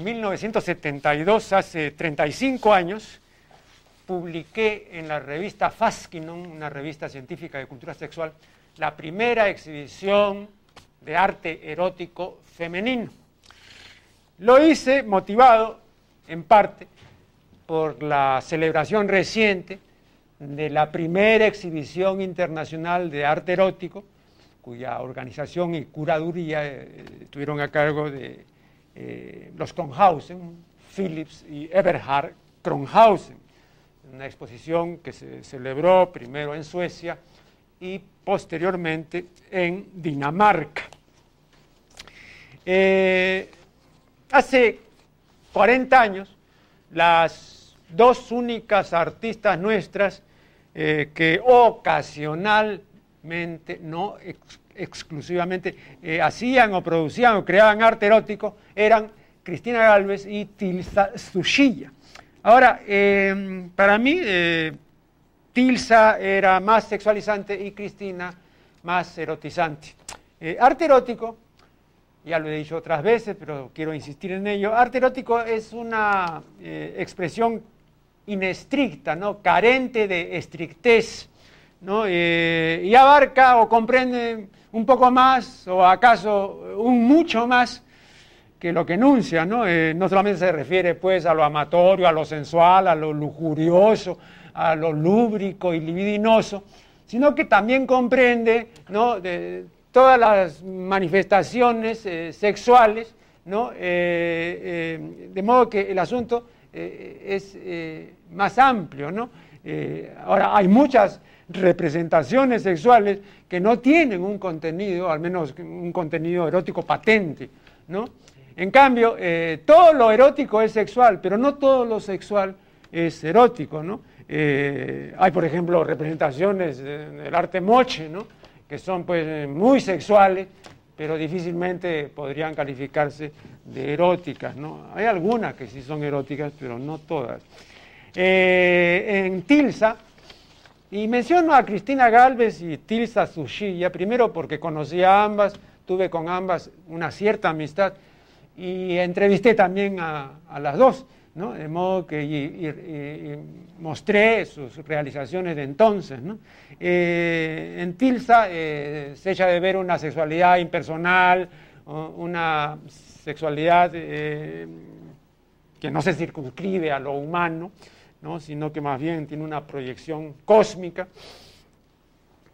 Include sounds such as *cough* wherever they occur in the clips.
en 1972, hace 35 años, publiqué en la revista Faskinon, una revista científica de cultura sexual, la primera exhibición de arte erótico femenino. Lo hice motivado en parte por la celebración reciente de la primera exhibición internacional de arte erótico, cuya organización y curaduría eh, estuvieron a cargo de eh, los Kronhausen, Philips y Eberhard Kronhausen, una exposición que se celebró primero en Suecia y posteriormente en Dinamarca. Eh, hace 40 años, las dos únicas artistas nuestras eh, que ocasionalmente, no exclusivamente, eh, hacían o producían o creaban arte erótico eran Cristina Galvez y Tilsa Sushilla. Ahora, em, para mí, eh, Tilsa era más sexualizante y Cristina más erotizante. arte erótico, ya lo he dicho otras veces, pero quiero insistir en ello, arte erótico es una expresión inestricta, ¿no? carente de estrictez, ¿no? Eh, y abarca o comprende un poco más o acaso un mucho más que lo que enuncia, ¿no? Eh, no solamente se refiere pues a lo amatorio, a lo sensual, a lo lujurioso, a lo lúbrico y libidinoso, sino que también comprende ¿no? todas las manifestaciones eh, sexuales, ¿no? de modo que el asunto es más amplio, ¿no? Eh, ahora, hay muchas representaciones sexuales que no tienen un contenido, al menos un contenido erótico patente, ¿no? En cambio, eh, todo lo erótico es sexual, pero no todo lo sexual es erótico, ¿no? Eh, hay, por ejemplo, representaciones del arte moche, ¿no? Que son, pues, muy sexuales, pero difícilmente podrían calificarse de eróticas, ¿no? Hay algunas que sí son eróticas, pero no todas. Eh, en Tilsa, y menciono a Cristina Galvez y Tilsa Sushilla, primero porque conocí a ambas, tuve con ambas una cierta amistad y entrevisté también a, las dos, ¿no? de modo que mostré sus realizaciones de entonces. Eh, en Tilsa eh, se echa de ver una sexualidad impersonal, una sexualidad que no se circunscribe a lo humano, sino que más bien tiene una proyección cósmica.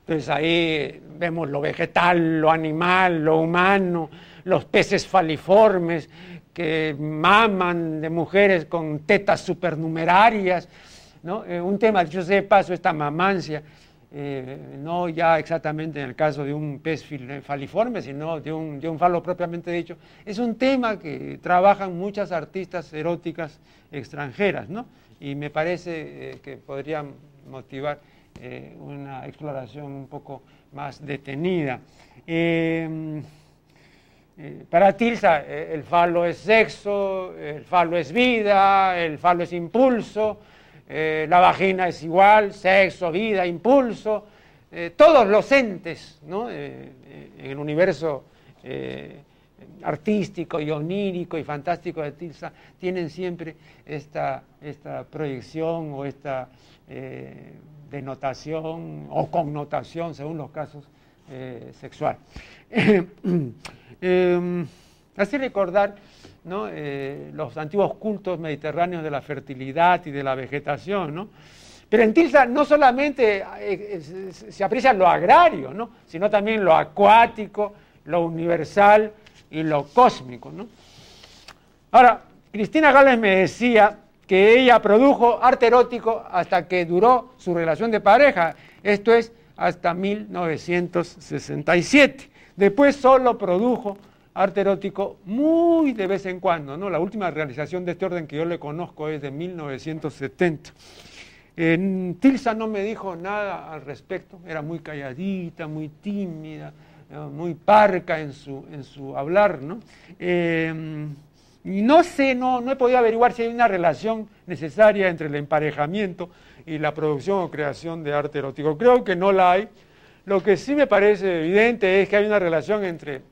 Entonces ahí vemos lo vegetal, lo animal, lo humano, los peces faliformes que maman de mujeres con tetas supernumerarias. ¿no? Eh, un tema, yo sé de paso, esta mamancia, eh, no ya exactamente en el caso de un pez faliforme, sino de un, de un falo propiamente dicho, es un tema que trabajan muchas artistas eróticas extranjeras, ¿no? y me parece eh, que podría motivar eh, una exploración un poco más detenida. Eh, para Tilsa, el falo es sexo, el falo es vida, el falo es impulso, la vagina es igual, sexo, vida, impulso, todos los entes en el universo artístico y onírico y fantástico de Tilsa tienen siempre esta, esta proyección o esta eh, denotación o connotación, según los casos, eh, sexual. *coughs* *coughs* Em, así recordar eh, los antiguos cultos mediterráneos de la fertilidad y de la vegetación, ¿no? Pero en Tilsa no solamente se aprecia lo agrario, ¿no? sino también lo acuático, lo universal, y lo cósmico. ¿no? Ahora, Cristina Gales me decía que ella produjo arte erótico hasta que duró su relación de pareja, esto es hasta 1967. Después solo produjo arte erótico muy de vez en cuando, ¿no? La última realización de este orden que yo le conozco es de 1970. En Tilsa no me dijo nada al respecto, era muy calladita, muy tímida, muy parca en su, en su hablar, ¿no? Eh, y no sé, no, no he podido averiguar si hay una relación necesaria entre el emparejamiento y la producción o creación de arte erótico. Creo que no la hay. Lo que sí me parece evidente es que hay una relación entre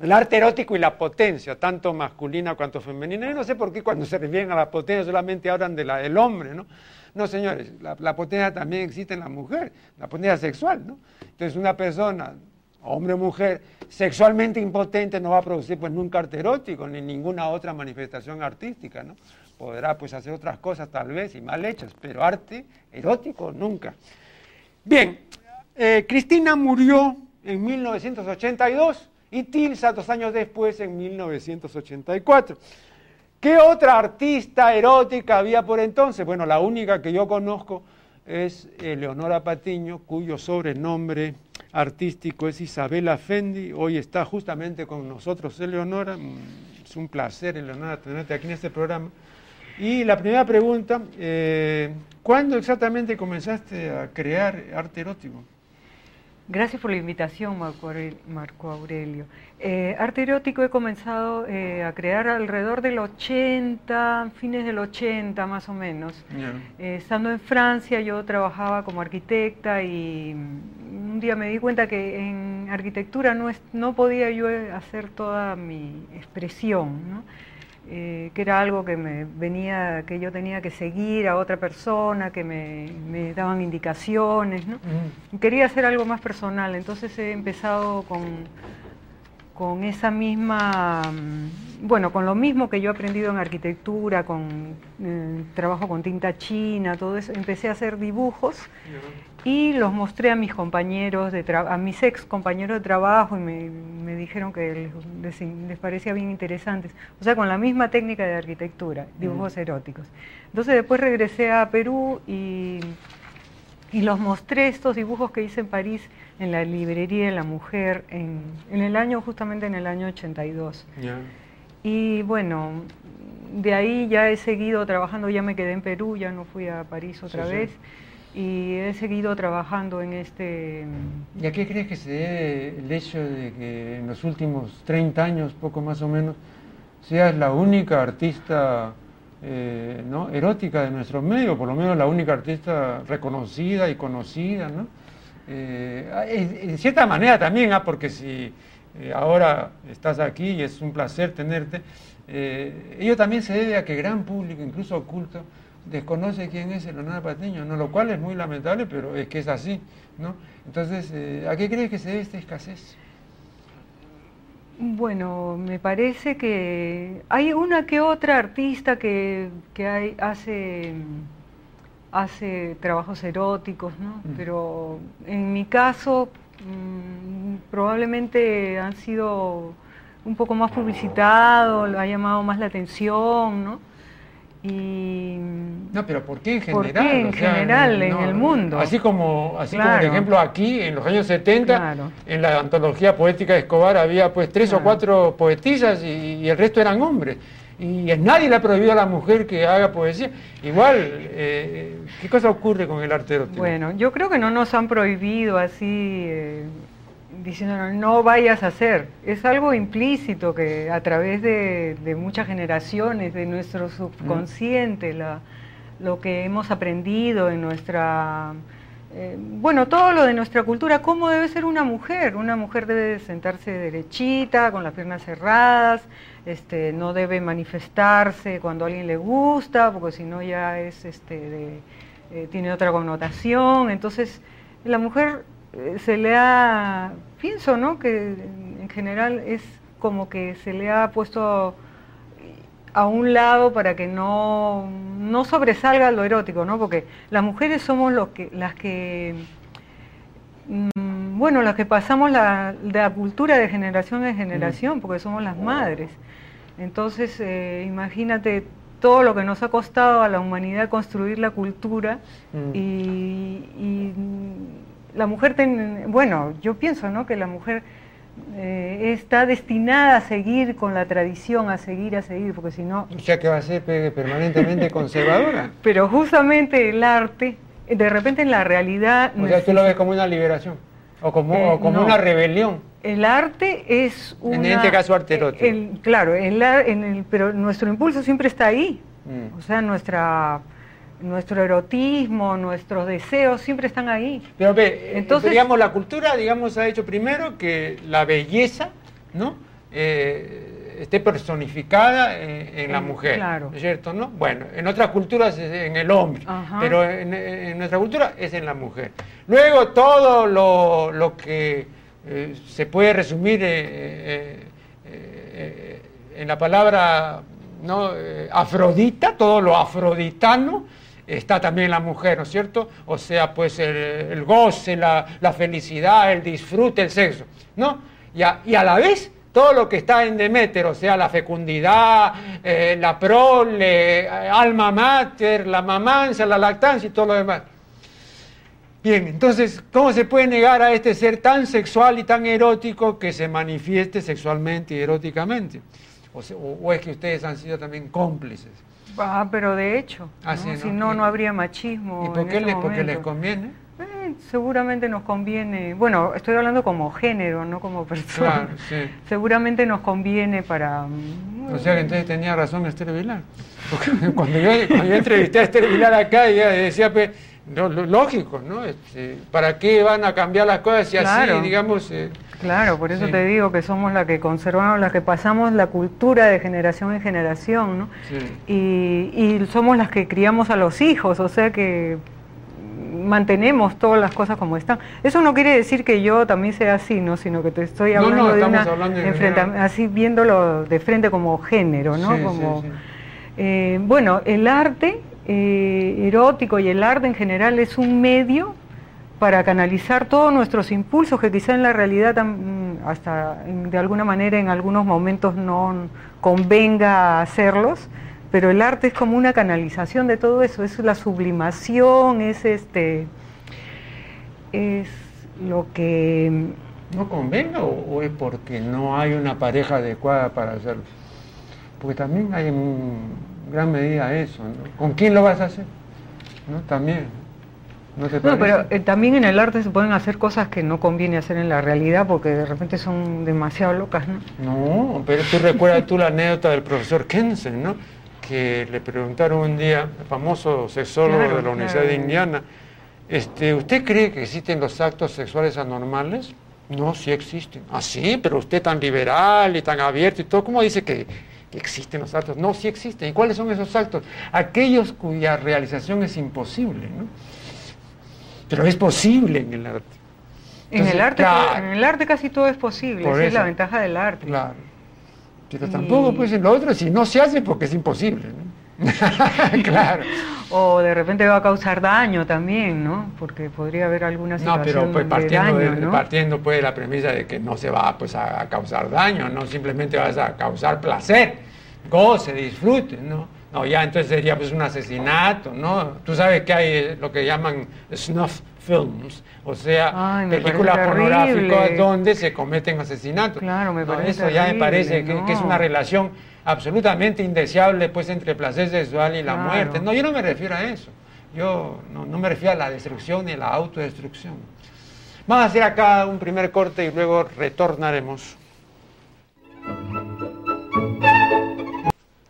el arte erótico y la potencia, tanto masculina cuanto femenina. Yo no sé por qué cuando se refieren a la potencia solamente hablan de la del hombre, ¿no? No, señores, la, potencia también existe en la mujer, la potencia sexual, ¿no? Entonces una persona, hombre o mujer, sexualmente impotente no va a producir pues nunca arte erótico ni ninguna otra manifestación artística, ¿no? Podrá pues hacer otras cosas tal vez y mal hechas, pero arte erótico nunca. Bien, eh, Cristina murió en 1982 y Tilsa dos años después, en 1984. ¿Qué otra artista erótica había por entonces? Bueno, la única que yo conozco es Eleonora Patiño, cuyo sobrenombre artístico es Isabela Fendi. Hoy está justamente con nosotros Eleonora. Mm, es un placer, Eleonora, tenerte aquí en este programa. Y la primera pregunta, eh, ¿cuándo exactamente comenzaste a crear arte erótico? Gracias por la invitación, Marco Aurelio. Eh, arte erótico he comenzado eh, a crear alrededor del 80, fines del 80 más o menos. Eh, estando en Francia yo trabajaba como arquitecta y un día me di cuenta que en arquitectura no, no podía yo hacer toda mi expresión. ¿no? Eh, que era algo que me venía, que yo tenía que seguir a otra persona, que me, daban indicaciones, ¿no? Quería hacer algo más personal, entonces he empezado con, con esa misma, mm, bueno, con lo mismo que yo he aprendido en arquitectura, con eh, trabajo con tinta china, todo eso, empecé a hacer dibujos y los mostré a mis compañeros, de a mis ex compañeros de trabajo y me, dijeron que les, parecía bien interesantes. O sea, con la misma técnica de arquitectura, dibujos eróticos. Entonces después regresé a Perú y, y, los mostré estos dibujos que hice en París en la librería de la mujer en, en el año, justamente en el año 82. Y bueno, de ahí ya he seguido trabajando, ya me quedé en Perú, ya no fui a París otra vez y he seguido trabajando en este... ¿Y a qué crees que se debe el hecho de que en los últimos 30 años, poco más o menos, seas la única artista eh, ¿no? erótica de nuestro medio, por lo menos la única artista reconocida y conocida? ¿no? Eh, en cierta manera también, ¿ah? porque si eh, ahora estás aquí y es un placer tenerte, ello también se debe a que gran público, incluso oculto, desconoce quién es Leonardo Patiño, ¿no? lo cual es muy lamentable, pero es que es así. ¿no? Entonces, eh, ¿a qué crees que se debe esta escasez? Bueno, me parece que hay una que otra artista que, hay, hace, hace trabajos eróticos, ¿no? Mm. pero en mi caso mm, probablemente han sido un poco más publicitados, ha llamado más la atención, ¿no? Y, no, pero ¿por qué en general? en general, en el mundo? Así como, así como, por ejemplo, aquí, en los años 70, en la antología poética de Escobar había pues tres o cuatro poetisas y, el resto eran hombres. Y nadie le ha prohibido a la mujer que haga poesía. Igual, eh, ¿qué cosa ocurre con el arte erótico? Bueno, yo creo que no nos han prohibido así... Eh, diciendo no vayas a hacer. Es algo implícito que a través de, muchas generaciones, de nuestro subconsciente, lo que hemos aprendido en nuestra... Eh, bueno, todo lo de nuestra cultura, cómo debe ser una mujer. Una mujer debe sentarse derechita, con las piernas cerradas, este, no debe manifestarse cuando a alguien le gusta, porque si no ya es, este, eh, tiene otra connotación. Entonces, la mujer se le ha, pienso, ¿no? Que en general es como que se le ha puesto a un lado para que no, no sobresalga lo erótico, ¿no? Porque las mujeres somos los que, las que, mm, bueno, las que pasamos la, la, cultura de generación en generación, mm. porque somos las madres. Entonces, eh, imagínate todo lo que nos ha costado a la humanidad construir la cultura mm. y la mujer, bueno, yo pienso ¿no? que la mujer eh, está destinada a seguir con la tradición, a seguir, a seguir, porque si no... O sea que va a ser permanentemente *laughs* conservadora. Pero justamente el arte, de repente en la realidad... O sea, tú lo ves como una liberación, o como, eh, como una rebelión. El arte es un En este caso arte erótico. claro, en el, pero nuestro impulso siempre está ahí. Mm. O sea, nuestra nuestro erotismo, nuestros deseos siempre están ahí. Pero ve, Entonces, digamos, la cultura, digamos, ha hecho primero que la belleza, ¿no? eh, esté personificada en, la mujer, claro. cierto? ¿no? Bueno, en otras culturas es en el hombre, pero en, nuestra cultura es en la mujer. Luego todo lo, que eh, se puede resumir en la palabra ¿no? afrodita, todo lo afroditano, está también la mujer, ¿no es cierto? O sea, pues el, goce, la, felicidad, el disfrute, el sexo, ¿no? Y a, la vez todo lo que está en Demeter, o sea, la fecundidad, eh, la prole, alma mater, la mamanza, la lactancia y todo lo demás. Bien, entonces, ¿cómo se puede negar a este ser tan sexual y tan erótico que se manifieste sexualmente y eróticamente? o es que ustedes han sido también cómplices? Ah, pero de hecho, ah, si no, no habría machismo. ¿Y por qué le, porque les conviene? Eh, seguramente nos conviene, bueno, estoy hablando como género, no como persona. Claro, sí. Seguramente nos conviene para... O sea que entonces tenía razón Esther Vilar. Porque *laughs* cuando yo, entrevisté a Esther Vilar acá, ella decía, pues, lógico, ¿no? Este, ¿Para qué van a cambiar las cosas si así, digamos... Eh, Claro, por eso te digo que somos las que conservamos, las que pasamos la cultura de generación en generación, ¿no? Y, somos las que criamos a los hijos, o sea que mantenemos todas las cosas como están. Eso no quiere decir que yo también sea así, ¿no? Sino que te estoy hablando de una así viéndolo de frente como género, ¿no? como eh, bueno, el arte eh, erótico y el arte en general es un medio para canalizar todos nuestros impulsos que quizá en la realidad hasta de alguna manera en algunos momentos no convenga hacerlos, pero el arte es como una canalización de todo eso, es la sublimación, es este es lo que no convenga o, es porque no hay una pareja adecuada para hacerlo. Porque también hay en gran medida eso, ¿Con quién lo vas a hacer? ¿No? También. ¿No, pero eh, también en el arte se pueden hacer cosas que no conviene hacer en la realidad porque de repente son demasiado locas, ¿no? No, pero tú recuerdas tú la anécdota del profesor Kensen, ¿no? Que le preguntaron un día, el famoso sexólogo de la Universidad de Indiana, este, ¿usted cree que existen los actos sexuales anormales? No, sí existen. Ah, sí, pero usted tan liberal y tan abierto y todo, ¿cómo dice que, que existen los actos? No, sí existen. ¿Y cuáles son esos actos? Aquellos cuya realización es imposible, ¿no? Pero es posible en el arte. en, el arte en el arte casi todo es posible, esa es la ventaja del arte. Claro. Pero tampoco puede ser lo otro si no se hace porque es imposible. *laughs* claro. O de repente va a causar daño también, ¿no? Porque podría haber alguna situación no, pero pues partiendo de, ¿no? partiendo pues de la premisa de que no se va pues a, causar daño, no simplemente vas a causar placer, goce, disfrute, ¿no? No, ya entonces sería pues un asesinato, ¿no? Tú sabes que hay lo que llaman snuff films, o sea, películas pornográficas donde se cometen asesinatos. Claro, me parece. eso ya me parece que, es una relación absolutamente indeseable pues entre el placer sexual y la muerte. No, yo no me refiero a eso. Yo no, no me refiero a la destrucción ni a la autodestrucción. Vamos a hacer acá un primer corte y luego retornaremos.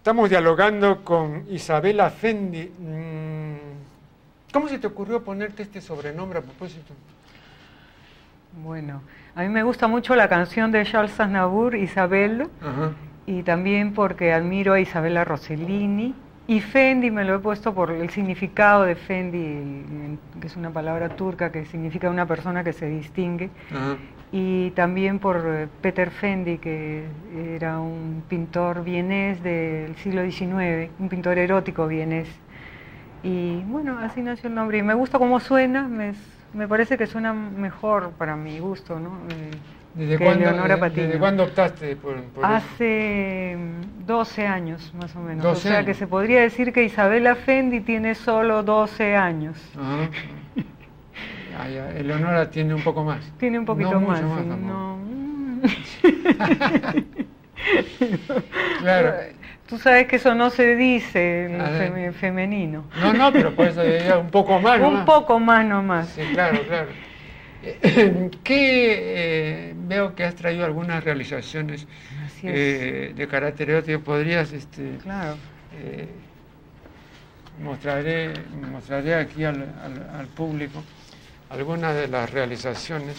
Estamos dialogando con Isabela Fendi. Mm, ¿Cómo se te ocurrió ponerte este sobrenombre a propósito? Bueno, a mí me gusta mucho la canción de Charles Aznavour, Isabel, y también porque admiro a Isabela Rossellini. Y Fendi me lo he puesto por el significado de Fendi, que es una palabra turca que significa una persona que se distingue y también por eh, Peter Fendi, que era un pintor vienés del siglo XIX, un pintor erótico vienés. Y bueno, así nació el nombre. Y me gusta cómo suena, me, me parece que suena mejor para mi gusto, ¿no? Eh, ¿Desde, cuándo, optaste por, Hace 12 mm, años, más o menos. o sea que se podría decir que Isabela Fendi tiene solo 12 años. Eleonora tiene un poco más. Tiene un poquito más. *laughs* *laughs* claro. Tú sabes que eso no se dice en femenino. No, no, pero por eso un poco más. *laughs* un poco más nomás. Sí, claro, claro. ¿Qué eh, veo que has traído algunas realizaciones eh, de carácter erótico? ¿Podrías, este, claro. Eh, mostraré, mostraré aquí al, al público algunas de las realizaciones,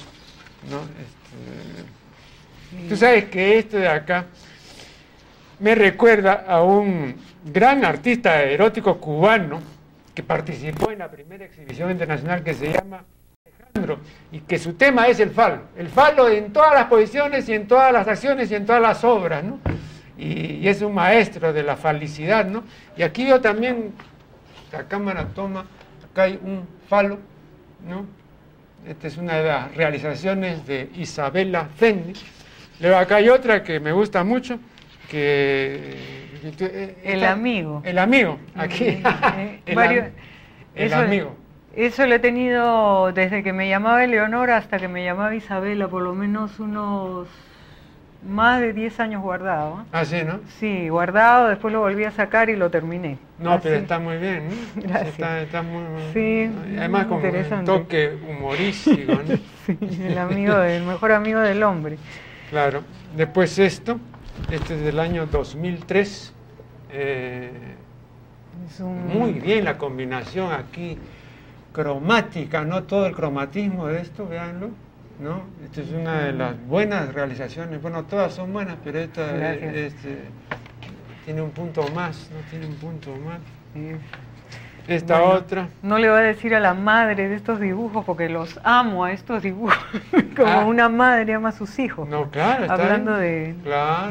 ¿no? Este, Tú sabes que esto de acá me recuerda a un gran artista erótico cubano que participó en la primera exhibición internacional que se llama Alejandro y que su tema es el falo. El falo en todas las posiciones y en todas las acciones y en todas las obras, ¿no? Y, es un maestro de la falicidad, ¿no? Y aquí yo también, la cámara toma, acá hay un falo, ¿no? Esta es una de las realizaciones de Isabela Fendi. Luego acá hay otra que me gusta mucho, que... Eh, el amigo. El amigo, aquí. Eh, *laughs* el, eso, amigo. Eso lo he tenido desde que me llamaba Eleonora hasta que me llamaba Isabela, por lo menos unos más de 10 años guardado. Ah, sí, ¿no? Sí, guardado, después lo volví a sacar y lo terminé. No, pero está muy bien, ¿no? *laughs* Gracias. Está, muy, sí, Además con un toque humorístico, ¿no? *laughs* sí, el amigo del, mejor amigo del hombre. Claro. Después esto, este es del año 2003. Eh, muy bien la combinación aquí cromática, no todo el cromatismo de esto, véanlo. ¿No? Esta es una de las buenas realizaciones. Bueno, todas son buenas, pero esta este, tiene un punto más, ¿no? Tiene un punto más. Esta otra. No le voy a decir a la madre de estos dibujos porque los amo a estos dibujos, *laughs* como ah. una madre ama a sus hijos. No, claro, Hablando de,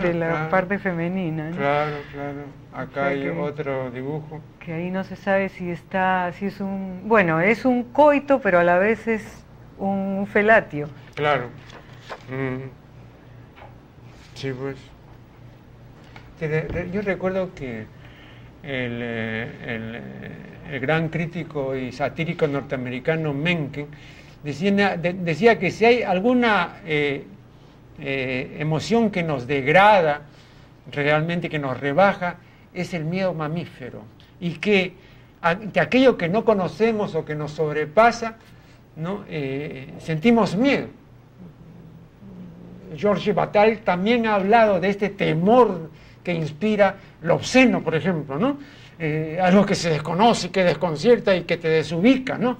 de la parte femenina. Claro, claro. Acá hay otro dibujo. Que ahí no se sabe si está, si es un, bueno, es un coito, pero a la vez es un felatio. Claro. Mm. Sí, pues. Yo recuerdo que el, eh, eh, el, gran crítico y satírico norteamericano Mencken decía, decía que si hay alguna eh, emoción que nos degrada, realmente que nos rebaja, es el miedo mamífero. Y que ante aquello que no conocemos o que nos sobrepasa, ¿no? sentimos miedo. George Bataille también ha hablado de este temor que inspira lo obsceno, por ejemplo, ¿no? Eh, algo que se desconoce, que desconcierta y que te desubica, ¿no?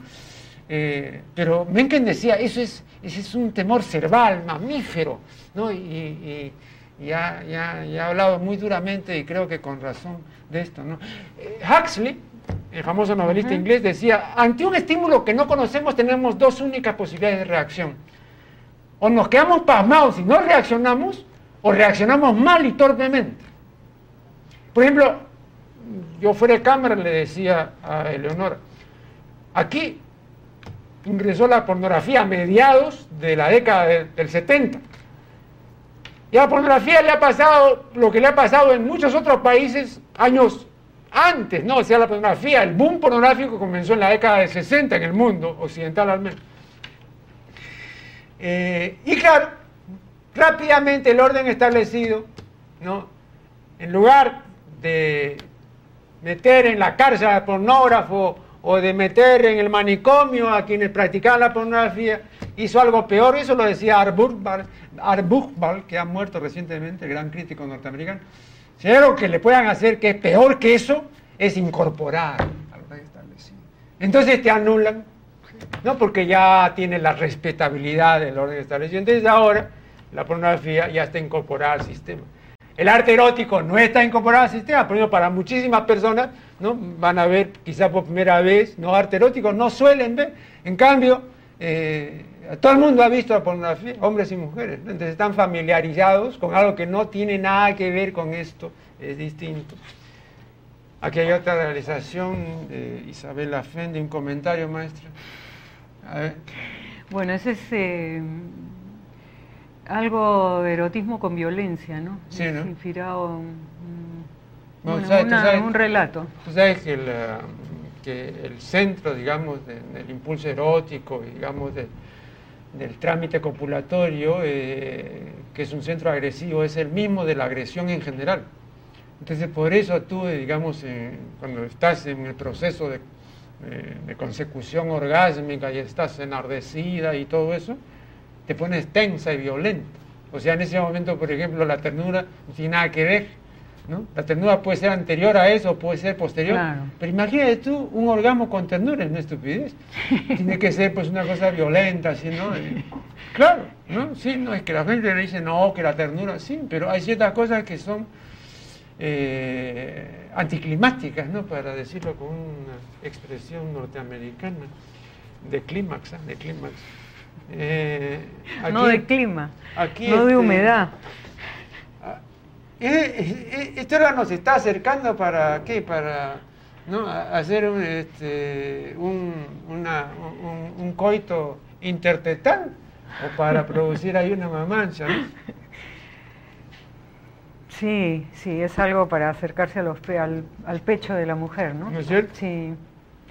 Eh, pero Mencken decía, eso es, ese es un temor cerval, mamífero, ¿no? Y, ya, ha hablado muy duramente y creo que con razón de esto, ¿no? Eh, Huxley, el famoso novelista inglés, decía, ante un estímulo que no conocemos tenemos dos únicas posibilidades de reacción o nos quedamos pasmados y no reaccionamos, o reaccionamos mal y torpemente. Por ejemplo, yo fuera de cámara le decía a Eleonora, aquí ingresó la pornografía a mediados de la década del 70. Y a la pornografía le ha pasado lo que le ha pasado en muchos otros países años antes, ¿no? O sea, la pornografía, el boom pornográfico comenzó en la década del 60 en el mundo occidental al menos. Eh, y claro, rápidamente el orden establecido, ¿no? en lugar de meter en la cárcel al pornógrafo o de meter en el manicomio a quienes practicaban la pornografía, hizo algo peor, eso lo decía Arbuchbal, que ha muerto recientemente, el gran crítico norteamericano. Si hay que le puedan hacer que es peor que eso, es incorporar al orden establecido. Entonces te anulan ¿no? porque ya tiene la respetabilidad del orden establecido. Entonces ahora la pornografía ya está incorporada al sistema. El arte erótico no está incorporado al sistema, pero para muchísimas personas ¿no? van a ver quizá por primera vez, no arte erótico, no suelen ver. En cambio, eh, todo el mundo ha visto la pornografía, hombres y mujeres. Entonces están familiarizados con algo que no tiene nada que ver con esto, es distinto. Aquí hay otra realización de Isabela Fende, un comentario, maestra. Bueno, ese es eh, algo de erotismo con violencia, ¿no? Sí, ¿no? Inspirado en un relato. Tú sabes que el, que el centro, digamos, del impulso erótico, digamos, del trámite copulatorio, eh, que es un centro agresivo, es el mismo de la agresión en general. Entonces, por eso tú, digamos, cuando estás en el proceso de de, consecución orgásmica y estás enardecida y todo eso, te pones tensa y violenta. O sea, en ese momento, por ejemplo, la ternura no tiene nada que ver, ¿no? La ternura puede ser anterior a eso, puede ser posterior. Pero imagínate tú un orgasmo con ternura, es una estupidez. *laughs* Tiene que ser pues una cosa violenta, así, ¿no? claro, ¿no? Sí, no, es que la gente le dice, no, que la ternura, sí, pero hay ciertas cosas que son eh, anticlimáticas, ¿no? Para decirlo con una expresión norteamericana, de clímax, ¿eh? de clímax. Eh, no de clima, no de este, humedad. Este órgano se está acercando para qué? Para ¿no? hacer un, este, un, un, coito intertetal o para producir ahí una mamancha. ¿no? *laughs* Sí, sí, es algo para acercarse a los al, al, pecho de la mujer, ¿no? ¿No es cierto? Sí.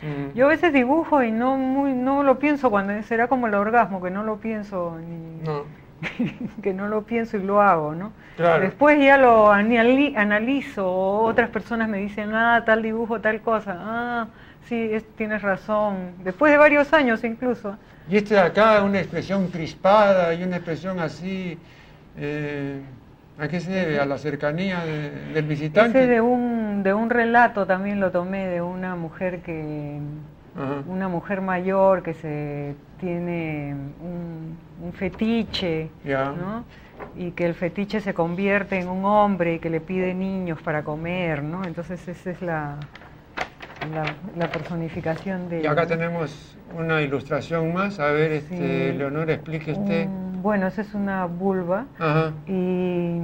Mm. Yo a veces dibujo y no muy, no lo pienso cuando será como el orgasmo, que no lo pienso ni, *laughs* que no lo pienso y lo hago, ¿no? Después ya lo analizo, otras personas me dicen, ah, tal dibujo, tal cosa, ah, sí, tienes razón, después de varios años incluso. Y este de acá, una expresión crispada y una expresión así, eh, ¿A qué se debe? ¿A la cercanía del visitante? Ese de un, de un relato también lo tomé de una mujer que una mujer mayor que se tiene un, fetiche, ¿no? y que el fetiche se convierte en un hombre y que le pide niños para comer, ¿no? Entonces esa es la, la, personificación de... Y acá tenemos una ilustración más, a ver, este, Leonor, explique usted. Bueno, esa es una vulva. Y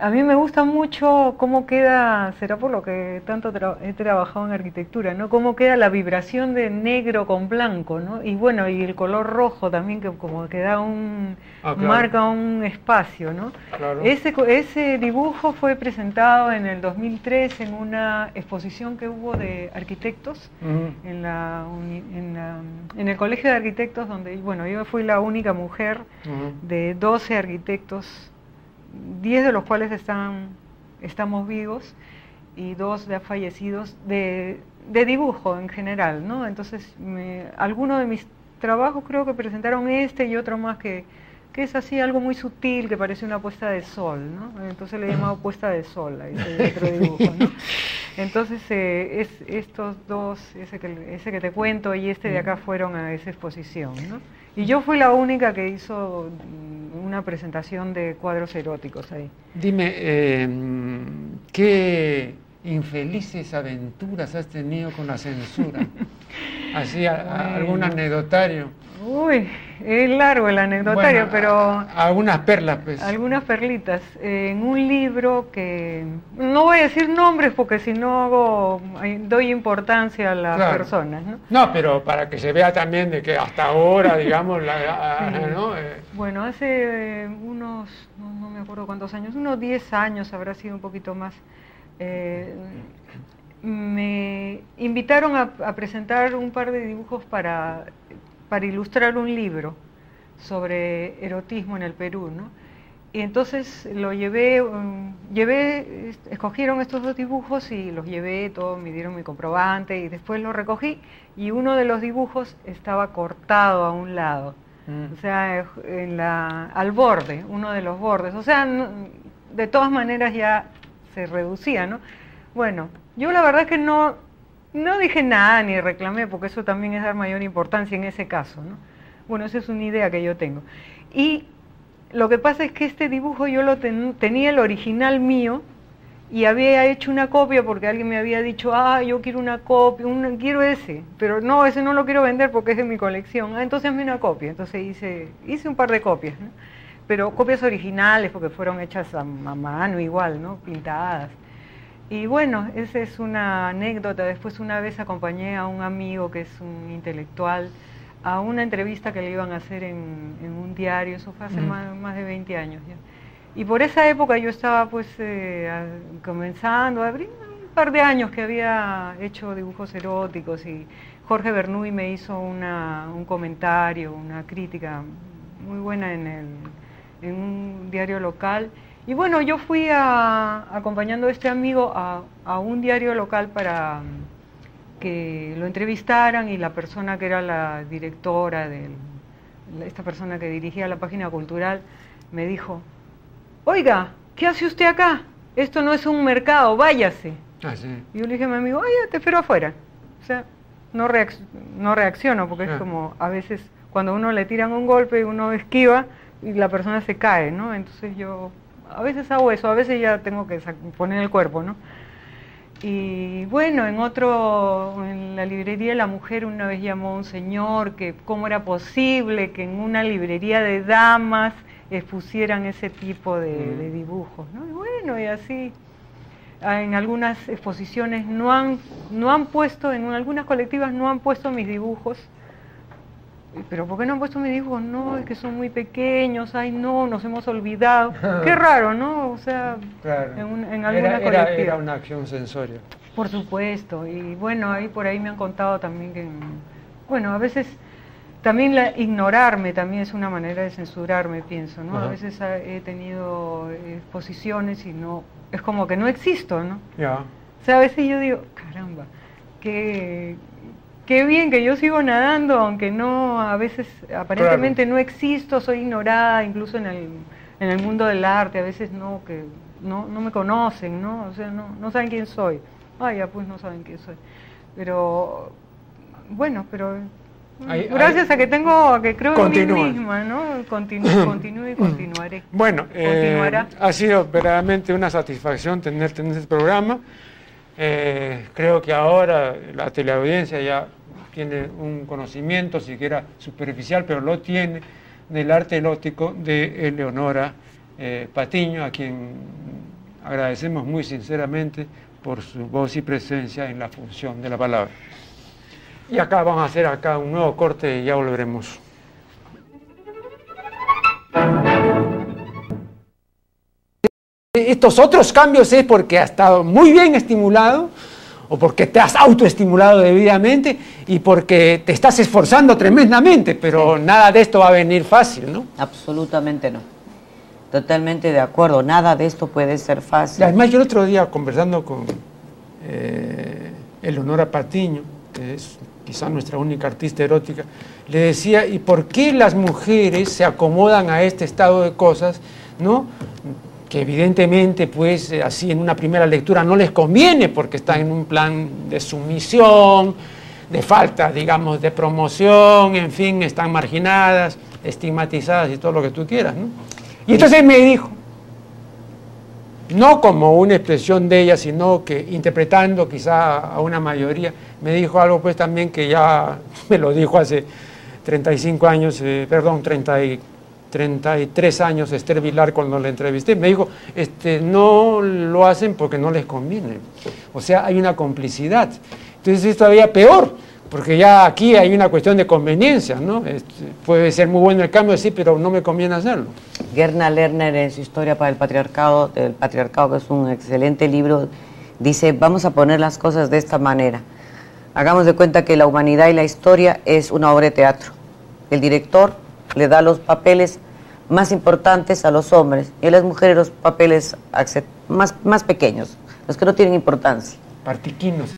a mí me gusta mucho cómo queda, será por lo que tanto he trabajado en arquitectura, ¿no? Cómo queda la vibración de negro con blanco, ¿no? Y bueno, y el color rojo también que como que da un ah, marca un espacio, ¿no? Ese ese dibujo fue presentado en el 2003 en una exposición que hubo de arquitectos en la, en el Colegio de Arquitectos donde bueno, yo fui la única mujer de 12 arquitectos 10 de los cuales están, estamos vivos y dos ya fallecidos de, dibujo en general, ¿no? Entonces, algunos de mis trabajos creo que presentaron este y otro más que, que es así algo muy sutil, que parece una puesta de sol, ¿no? Entonces le he llamado puesta de sol a ese otro *laughs* dibujo, ¿no? Entonces, eh, es, estos dos, ese que, ese que te cuento y este de acá fueron a esa exposición, ¿no? Y yo fui la única que hizo mm, una presentación de cuadros eróticos ahí. Dime, eh, ¿qué infelices aventuras has tenido con la censura? *laughs* Así, algún anecdotario. Uy, es largo el anecdotario, pero... Algunas perlas, pues. Algunas perlitas. en un libro que... No voy a decir nombres porque si no hago, doy importancia a las personas, ¿no? No, pero para que se vea también de que hasta ahora, *laughs* digamos, la, ¿no? Eh, bueno, hace unos, no, me acuerdo cuántos años, unos 10 años habrá sido un poquito más. Eh, me invitaron a presentar un par de dibujos para para ilustrar un libro sobre erotismo en el Perú, ¿no? Y entonces lo llevé, um, llevé, escogieron estos dos dibujos y los llevé, todos me dieron mi comprobante y después lo recogí y uno de los dibujos estaba cortado a un lado, mm. o sea, en la, al borde, uno de los bordes, o sea, de todas maneras ya se reducía, ¿no? Bueno, yo la verdad que no, no dije nada ni reclamé, porque eso también es dar mayor importancia en ese caso. ¿no? Bueno, esa es una idea que yo tengo. Y lo que pasa es que este dibujo yo lo tenía el original mío y había hecho una copia porque alguien me había dicho, ah, yo quiero una copia, quiero ese, pero no, ese no lo quiero vender porque es de mi colección. Ah, entonces hazme una copia. Entonces hice, hice un par de copias. Pero copias originales porque fueron hechas a, mano igual, ¿no? Pintadas. Y bueno, esa es una anécdota. Después una vez acompañé a un amigo que es un intelectual a una entrevista que le iban a hacer en, un diario, eso fue hace más, de 20 años ya. Y por esa época yo estaba pues eh, comenzando, a abrir un par de años que había hecho dibujos eróticos y Jorge Bernuy me hizo una, un comentario, una crítica muy buena en, el, en un diario local y bueno, yo fui acompañando a este amigo a, un diario local para mm, que lo entrevistaran y la persona que era la directora de esta persona que dirigía la página cultural me dijo, oiga, ¿qué hace usted acá? esto no es un mercado, váyase. Ah, sí. Y yo le dije a mi amigo, oye, te espero afuera. O sea, no, no reacciono, porque es Ah. como a veces cuando uno le tiran un golpe y uno esquiva y la persona se cae, ¿no? Entonces yo a veces hago eso, a veces ya tengo que poner el cuerpo, ¿no? Y bueno, en otro, en la librería de la mujer una vez llamó un señor que cómo era posible que en una librería de damas expusieran ese tipo de, Mm. de dibujos, ¿no? Y bueno, y así ah, en algunas exposiciones no han, no han puesto, en algunas colectivas no han puesto mis dibujos. Pero ¿por qué no han puesto mis dibujos? No, es que son muy pequeños, ay no, nos hemos olvidado. Qué *laughs* raro, ¿no? O sea, Claro. en, un- en alguna era, una acción sensoria. Por supuesto, y bueno, ahí por ahí me han contado también que, bueno, a veces también la, ignorarme también es una manera de censurarme, pienso, ¿no? Ajá. A veces he tenido exposiciones y no, es como que no existo, ¿no? Ya. O sea, a veces yo digo, caramba, qué, qué bien que yo sigo nadando, aunque no, a veces aparentemente no existo, soy ignorada, incluso en el, en el mundo del arte, a veces no, que no, no me conocen, ¿no? O sea, no, no saben quién soy. Ah, ya pues no saben quién soy. Pero, bueno, pero Ahí- gracias ahí- a que tengo, a que creo en mí misma, ¿no? Continúo, *coughs* continúo y continuaré. Bueno, eh, ha sido verdaderamente una satisfacción tenerte en este programa. Eh, creo que ahora la teleaudiencia ya tiene un conocimiento, siquiera superficial, pero lo tiene, del arte erótico de Eleonora eh, Patiño, a quien agradecemos muy sinceramente por su voz y presencia en la función de la palabra. Y acá vamos a hacer acá un nuevo corte y ya volveremos. Estos otros cambios es porque has estado muy bien estimulado o porque te has autoestimulado debidamente y porque te estás esforzando tremendamente, pero nada de esto va a venir fácil, ¿no? Absolutamente no. Totalmente de acuerdo. Nada de esto puede ser fácil. además yo el otro día conversando con eh, Eleonora Patiño, que es quizá nuestra única artista erótica, le decía, ¿y por qué las mujeres se acomodan a este estado de cosas, ¿no? Que evidentemente pues eh, así en una primera lectura no les conviene porque están en un plan de sumisión, de falta, digamos, de promoción, en fin, están marginadas, estigmatizadas y todo lo que tú quieras, ¿no? Y entonces me dijo, no como una expresión de ella, sino que interpretando quizá a una mayoría, me dijo algo pues también que ya *laughs* me lo dijo hace 35 años, eh, perdón, 30 y 33 años Esther Vilar cuando la entrevisté, me dijo, este, no lo hacen porque no les conviene. O sea, hay una complicidad. Entonces es todavía peor, porque ya aquí hay una cuestión de conveniencia, ¿no? Este, puede ser muy bueno el cambio, sí, pero no me conviene hacerlo. Gerna Lerner en su Historia para el Patriarcado, del Patriarcado, que es un excelente libro, dice, vamos a poner las cosas de esta manera. Hagamos de cuenta que la humanidad y la historia es una obra de teatro. El director le da los papeles más importantes a los hombres y a las mujeres los papeles más, más pequeños, los que no tienen importancia. Partiquinos.